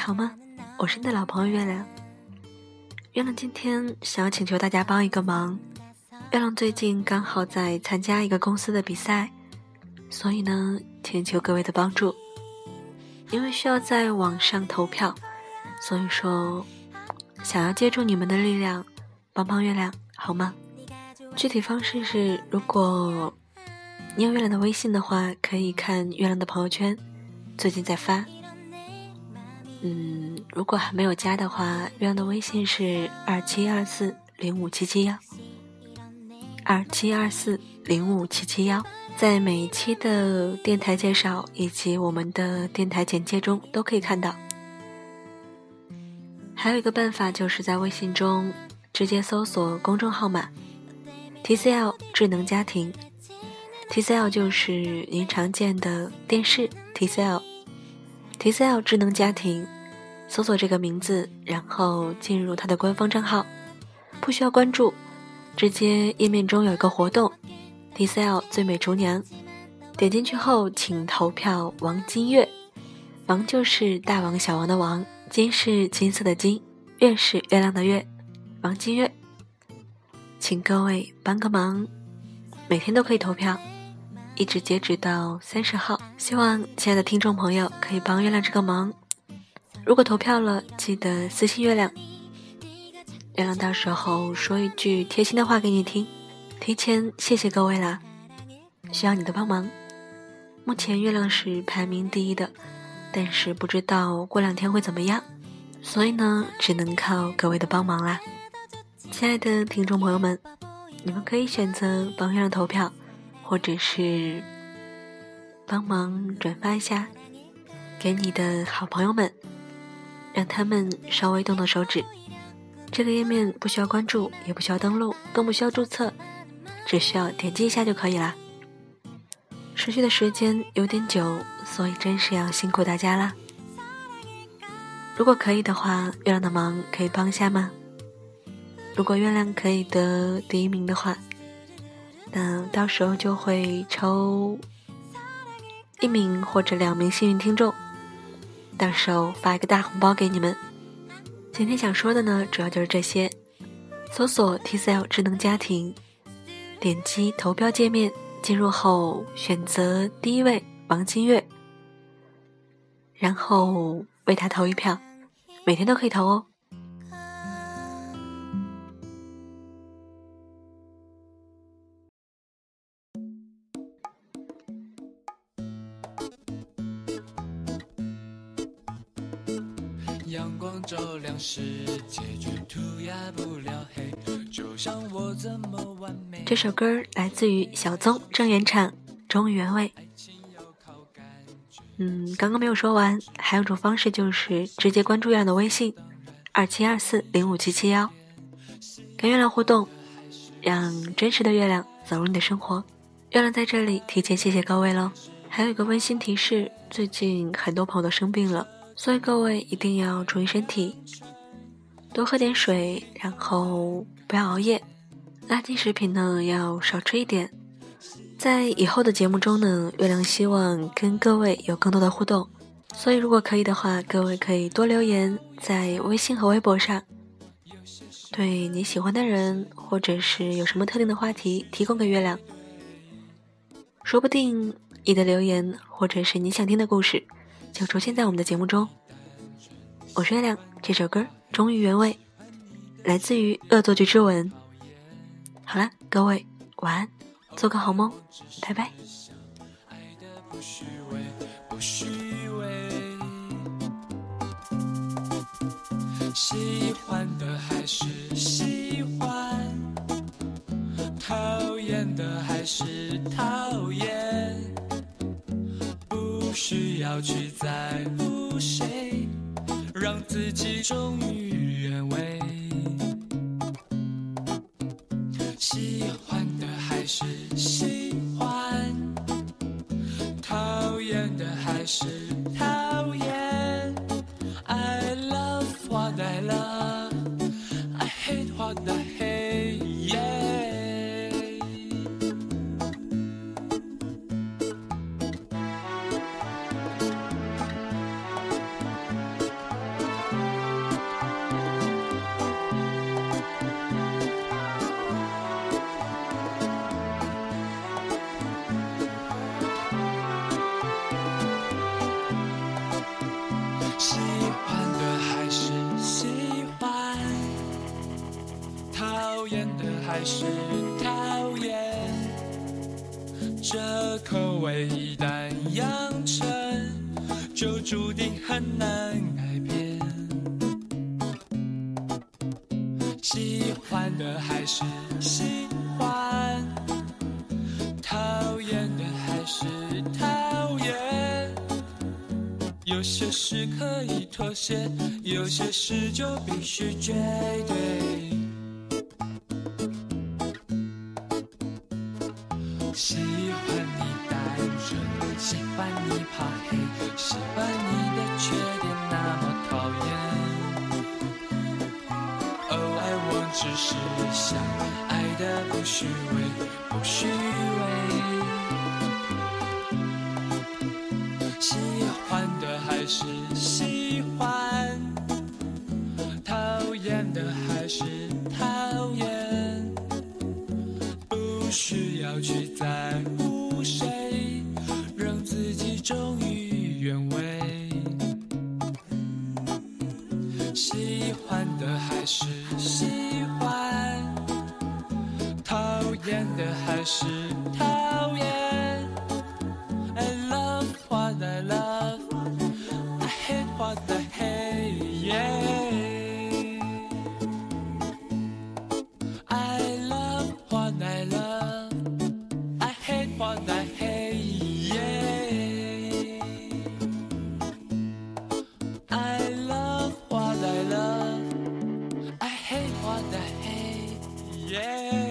好吗？我是你的老朋友月亮。月亮今天想要请求大家帮一个忙。月亮最近刚好在参加一个公司的比赛，所以呢，请求各位的帮助。因为需要在网上投票，所以说想要借助你们的力量，帮帮月亮好吗？具体方式是，如果你有月亮的微信的话，可以看月亮的朋友圈，最近在发。嗯，如果还没有加的话，月亮的微信是二七二四零五七七幺，二七二四零五七七幺，在每一期的电台介绍以及我们的电台简介中都可以看到。还有一个办法，就是在微信中直接搜索公众号码 “TCL 智能家庭 ”，TCL 就是您常见的电视 TCL。TCL 智能家庭，搜索这个名字，然后进入他的官方账号，不需要关注，直接页面中有一个活动，TCL 最美厨娘，点进去后请投票王金月，王就是大王小王的王，金是金色的金，月是月亮的月，王金月，请各位帮个忙，每天都可以投票。一直截止到三十号，希望亲爱的听众朋友可以帮月亮这个忙。如果投票了，记得私信月亮，月亮到时候说一句贴心的话给你听。提前谢谢各位啦，需要你的帮忙。目前月亮是排名第一的，但是不知道过两天会怎么样，所以呢，只能靠各位的帮忙啦。亲爱的听众朋友们，你们可以选择帮月亮投票。或者是帮忙转发一下，给你的好朋友们，让他们稍微动动手指。这个页面不需要关注，也不需要登录，更不需要注册，只需要点击一下就可以了。持续的时间有点久，所以真是要辛苦大家啦。如果可以的话，月亮的忙可以帮一下吗？如果月亮可以得第一名的话。那到时候就会抽一名或者两名幸运听众，到时候发一个大红包给你们。今天想说的呢，主要就是这些。搜索 TCL 智能家庭，点击投标界面，进入后选择第一位王金月，然后为他投一票，每天都可以投哦。阳光照亮世界，就像我这首歌来自于小宗郑元畅，忠于原味。嗯，刚刚没有说完，还有种方式就是直接关注月亮的微信，二七二四零五七七幺，跟月亮互动，让真实的月亮走入你的生活。月亮在这里提前谢谢各位喽。还有一个温馨提示，最近很多朋友都生病了。所以各位一定要注意身体，多喝点水，然后不要熬夜。垃圾食品呢要少吃一点。在以后的节目中呢，月亮希望跟各位有更多的互动，所以如果可以的话，各位可以多留言在微信和微博上，对你喜欢的人或者是有什么特定的话题提供给月亮，说不定你的留言或者是你想听的故事。就出现在我们的节目中。我是月亮，这首歌忠于原味，来自于《恶作剧之吻》。好了，各位晚安，做个好梦，拜拜。喜欢的还是喜欢，讨厌的还是讨厌。不要去在乎谁，让自己终于原味。喜欢的还是喜欢，讨厌的还是讨厌。I love what I love, 喜欢的还是喜欢讨厌的？还是讨厌这口味一旦养成就注定很难改变。喜欢的还是喜欢？讨厌的还是讨有些事可以妥协，有些事就必须绝对。喜欢你单纯，喜欢你怕黑，喜欢你的缺点那么讨厌。哦，爱我只是想不需要去在乎谁，让自己忠于原味。喜欢的还是喜欢，讨厌的还是 The hand, yeah.